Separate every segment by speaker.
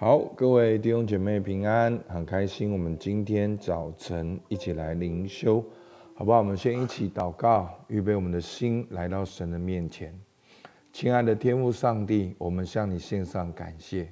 Speaker 1: 好，各位弟兄姐妹平安，很开心，我们今天早晨一起来灵修，好不好？我们先一起祷告，预备我们的心来到神的面前。亲爱的天父上帝，我们向你献上感谢，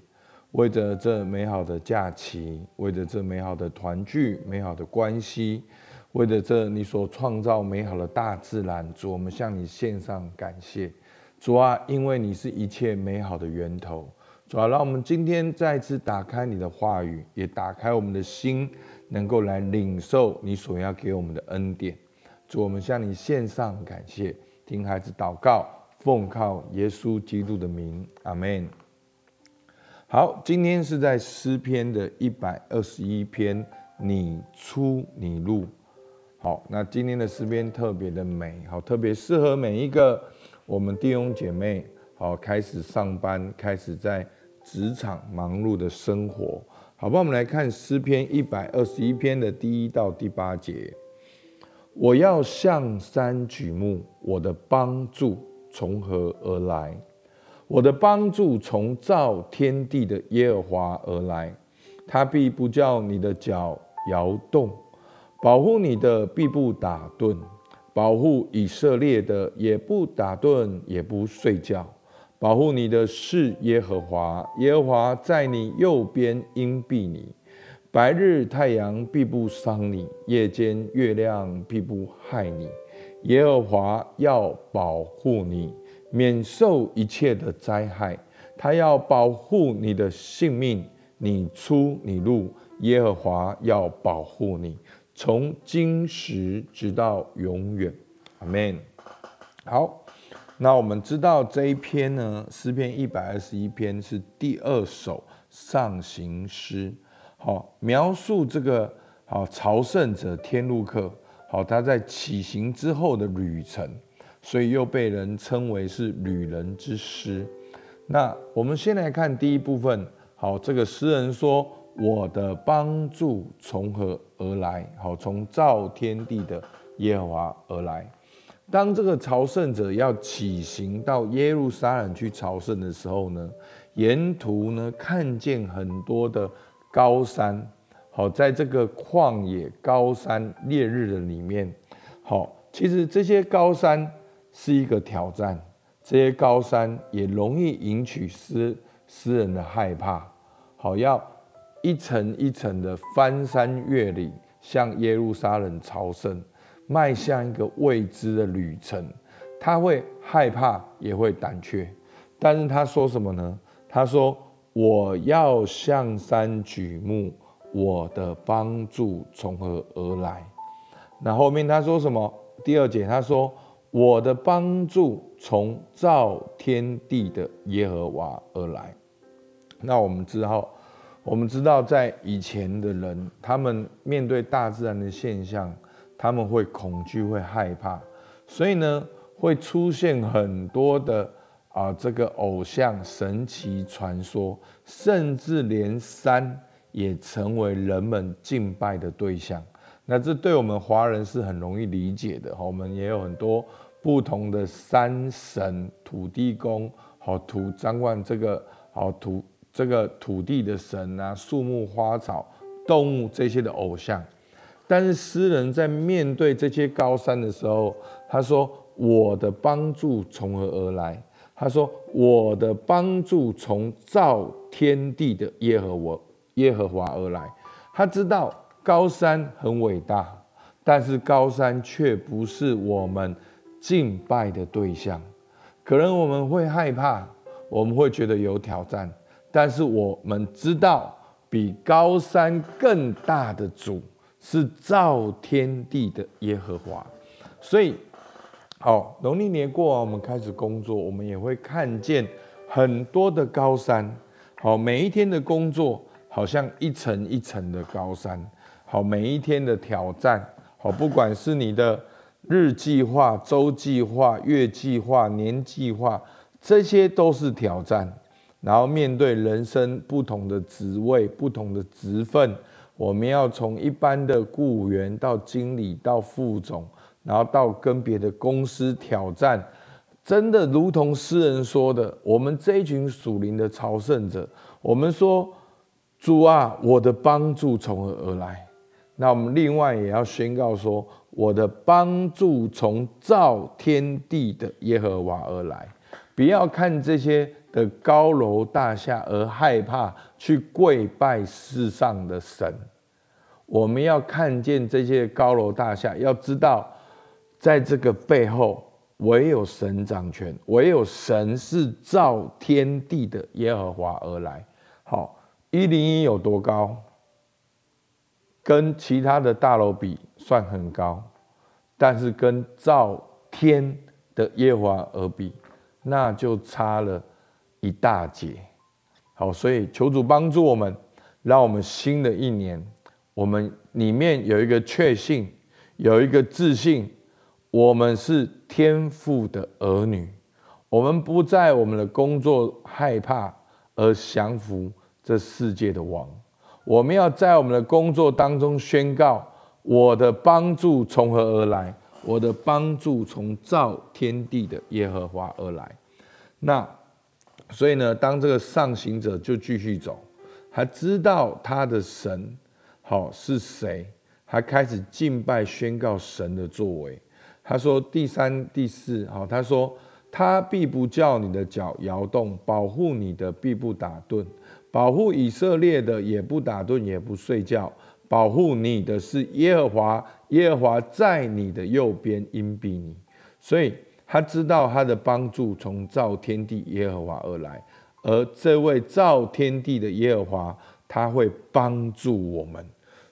Speaker 1: 为着这美好的假期，为着这美好的团聚、美好的关系，为着这你所创造美好的大自然，主，我们向你献上感谢。主啊，因为你是一切美好的源头。主啊，让我们今天再次打开你的话语，也打开我们的心，能够来领受你所要给我们的恩典。主，我们向你献上感谢，听孩子祷告，奉靠耶稣基督的名，阿门。好，今天是在诗篇的一百二十一篇，你出你入。好，那今天的诗篇特别的美，好，特别适合每一个我们弟兄姐妹，好，开始上班，开始在。职场忙碌的生活，好吧，我们来看诗篇一百二十一篇的第一到第八节。我要向山举目，我的帮助从何而来？我的帮助从造天地的耶和华而来，他必不叫你的脚摇动，保护你的必不打盹，保护以色列的也不打盹，也不睡觉。保护你的是耶和华，耶和华在你右边荫庇你，白日太阳必不伤你，夜间月亮必不害你。耶和华要保护你，免受一切的灾害。他要保护你的性命，你出你入，耶和华要保护你，从今时直到永远。阿门。好。那我们知道这一篇呢，诗篇一百二十一篇是第二首上行诗，好，描述这个好朝圣者天路客，好，他在起行之后的旅程，所以又被人称为是旅人之诗。那我们先来看第一部分，好，这个诗人说：“我的帮助从何而来？好，从造天地的耶和华而来。”当这个朝圣者要起行到耶路撒冷去朝圣的时候呢，沿途呢看见很多的高山，好，在这个旷野高山烈日的里面，好，其实这些高山是一个挑战，这些高山也容易引起诗诗人的害怕，好，要一层一层的翻山越岭向耶路撒冷朝圣。迈向一个未知的旅程，他会害怕，也会胆怯。但是他说什么呢？他说：“我要向山举目，我的帮助从何而来？”那后面他说什么？第二节他说：“我的帮助从造天地的耶和华而来。”那我们知道，我们知道，在以前的人，他们面对大自然的现象。他们会恐惧，会害怕，所以呢，会出现很多的啊，这个偶像、神奇传说，甚至连山也成为人们敬拜的对象。那这对我们华人是很容易理解的。我们也有很多不同的山神、土地公，好土掌管这个好土这个土地的神啊，树木、花草、动物这些的偶像。但是诗人在面对这些高山的时候，他说：“我的帮助从何而来？”他说：“我的帮助从造天地的耶和华耶和华而来。”他知道高山很伟大，但是高山却不是我们敬拜的对象。可能我们会害怕，我们会觉得有挑战，但是我们知道比高山更大的主。是造天地的耶和华，所以好，农历年过完，我们开始工作，我们也会看见很多的高山。好，每一天的工作好像一层一层的高山。好，每一天的挑战，好，不管是你的日计划、周计划、月计划、年计划，这些都是挑战。然后面对人生不同的职位、不同的职分。我们要从一般的雇员到经理到副总，然后到跟别的公司挑战，真的如同诗人说的，我们这一群属灵的朝圣者，我们说主啊，我的帮助从何而来？那我们另外也要宣告说，我的帮助从造天地的耶和华而来。不要看这些的高楼大厦而害怕去跪拜世上的神。我们要看见这些高楼大厦，要知道，在这个背后，唯有神掌权，唯有神是造天地的耶和华而来。好，一零一有多高？跟其他的大楼比算很高，但是跟造天的耶和华而比，那就差了一大截。好，所以求主帮助我们，让我们新的一年，我们里面有一个确信，有一个自信，我们是天父的儿女，我们不在我们的工作害怕而降服这世界的王。我们要在我们的工作当中宣告：我的帮助从何而来？我的帮助从造天地的耶和华而来。那所以呢，当这个上行者就继续走，他知道他的神好是谁，他开始敬拜宣告神的作为。他说第三、第四，好，他说他必不叫你的脚摇动，保护你的必不打盹。保护以色列的也不打盹也不睡觉，保护你的是耶和华，耶和华在你的右边荫庇你，所以他知道他的帮助从造天地耶和华而来，而这位造天地的耶和华他会帮助我们，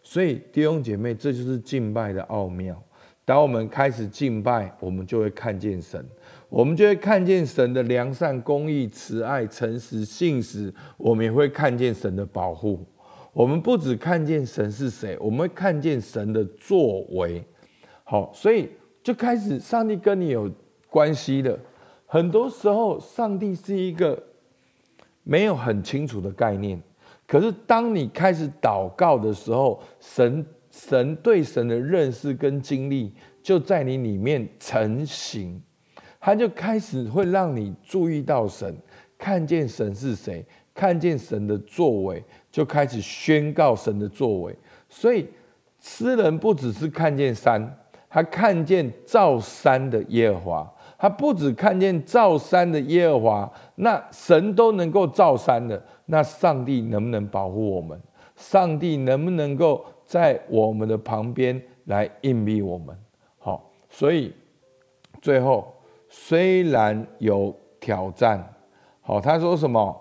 Speaker 1: 所以弟兄姐妹，这就是敬拜的奥妙。当我们开始敬拜，我们就会看见神。我们就会看见神的良善、公义、慈爱、诚实、信实，我们也会看见神的保护。我们不只看见神是谁，我们会看见神的作为。好，所以就开始，上帝跟你有关系的。很多时候，上帝是一个没有很清楚的概念。可是，当你开始祷告的时候，神神对神的认识跟经历就在你里面成型。他就开始会让你注意到神，看见神是谁，看见神的作为，就开始宣告神的作为。所以诗人不只是看见山，他看见造山的耶和华。他不只看见造山的耶和华，那神都能够造山的，那上帝能不能保护我们？上帝能不能够在我们的旁边来荫庇我们？好，所以最后。虽然有挑战，好，他说什么？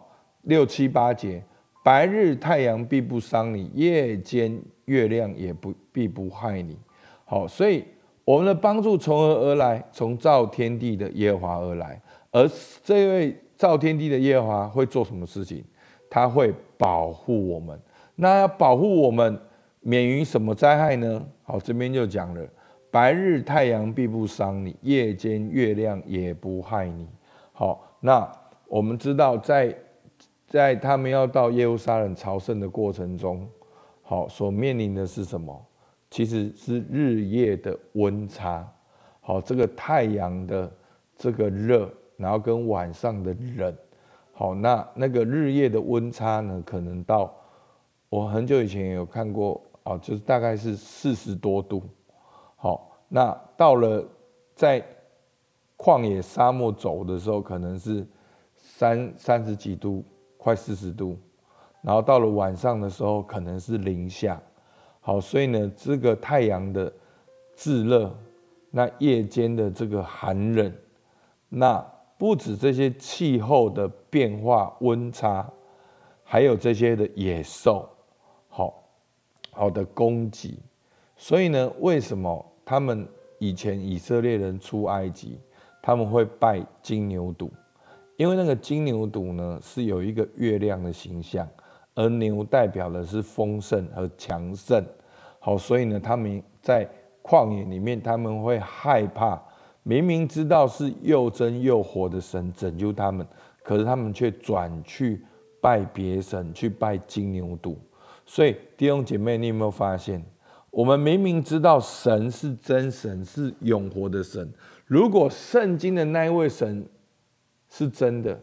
Speaker 1: 六七八节，白日太阳必不伤你，夜间月亮也不必不害你。好，所以我们的帮助从何而来？从造天地的耶和华而来。而这位造天地的耶和华会做什么事情？他会保护我们。那要保护我们免于什么灾害呢？好，这边就讲了。白日太阳必不伤你，夜间月亮也不害你。好，那我们知道在，在在他们要到耶路撒冷朝圣的过程中，好，所面临的是什么？其实是日夜的温差。好，这个太阳的这个热，然后跟晚上的冷。好，那那个日夜的温差呢，可能到我很久以前有看过，啊，就是大概是四十多度。好，那到了在旷野沙漠走的时候，可能是三三十几度，快四十度。然后到了晚上的时候，可能是零下。好，所以呢，这个太阳的炙热，那夜间的这个寒冷，那不止这些气候的变化温差，还有这些的野兽，好好的攻击。所以呢，为什么？他们以前以色列人出埃及，他们会拜金牛犊，因为那个金牛犊呢是有一个月亮的形象，而牛代表的是丰盛和强盛。好，所以呢，他们在旷野里面，他们会害怕，明明知道是又真又活的神拯救他们，可是他们却转去拜别神，去拜金牛犊。所以弟兄姐妹，你有没有发现？我们明明知道神是真神，是永活的神。如果圣经的那一位神是真的，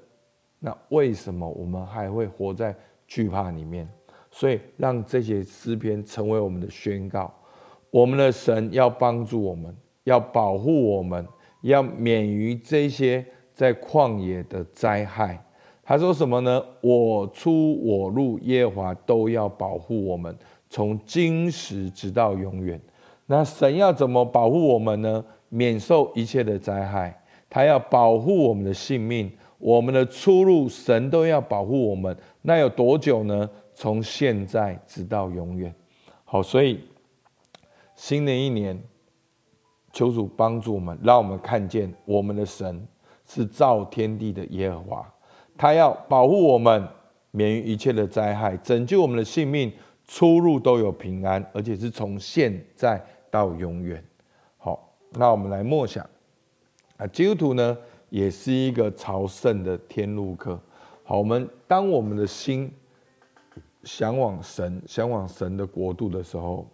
Speaker 1: 那为什么我们还会活在惧怕里面？所以让这些诗篇成为我们的宣告。我们的神要帮助我们，要保护我们，要免于这些在旷野的灾害。他说什么呢？我出我入，耶和华都要保护我们，从今时直到永远。那神要怎么保护我们呢？免受一切的灾害，他要保护我们的性命，我们的出入，神都要保护我们。那有多久呢？从现在直到永远。好，所以新的一年，求主帮助我们，让我们看见我们的神是造天地的耶和华。他要保护我们，免于一切的灾害，拯救我们的性命，出入都有平安，而且是从现在到永远。好，那我们来默想啊，基督徒呢，也是一个朝圣的天路客。好，我们当我们的心向往神，向往神的国度的时候，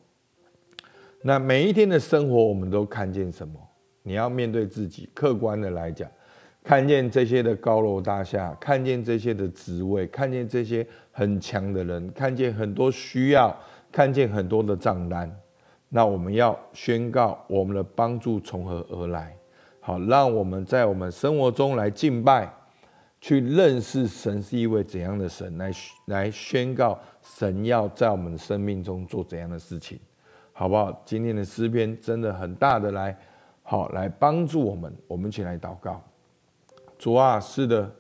Speaker 1: 那每一天的生活，我们都看见什么？你要面对自己，客观的来讲。看见这些的高楼大厦，看见这些的职位，看见这些很强的人，看见很多需要，看见很多的账单，那我们要宣告我们的帮助从何而来？好，让我们在我们生活中来敬拜，去认识神是一位怎样的神，来来宣告神要在我们生命中做怎样的事情，好不好？今天的诗篇真的很大的来，好来帮助我们，我们一起来祷告。主啊，是的，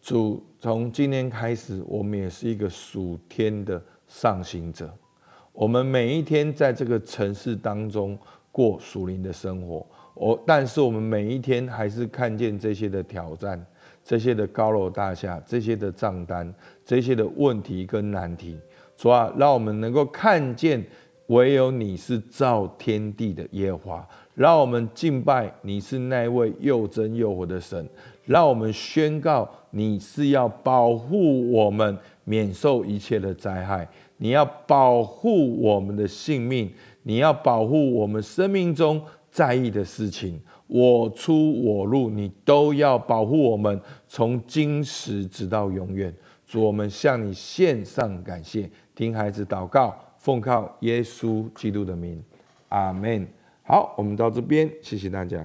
Speaker 1: 主，从今天开始，我们也是一个属天的上行者。我们每一天在这个城市当中过属灵的生活，我但是我们每一天还是看见这些的挑战，这些的高楼大厦，这些的账单，这些的问题跟难题。主啊，让我们能够看见，唯有你是造天地的耶和华。让我们敬拜你是那位又真又活的神。让我们宣告，你是要保护我们免受一切的灾害，你要保护我们的性命，你要保护我们生命中在意的事情。我出我入，你都要保护我们，从今时直到永远。主，我们向你献上感谢，听孩子祷告，奉靠耶稣基督的名，阿门。好，我们到这边，谢谢大家。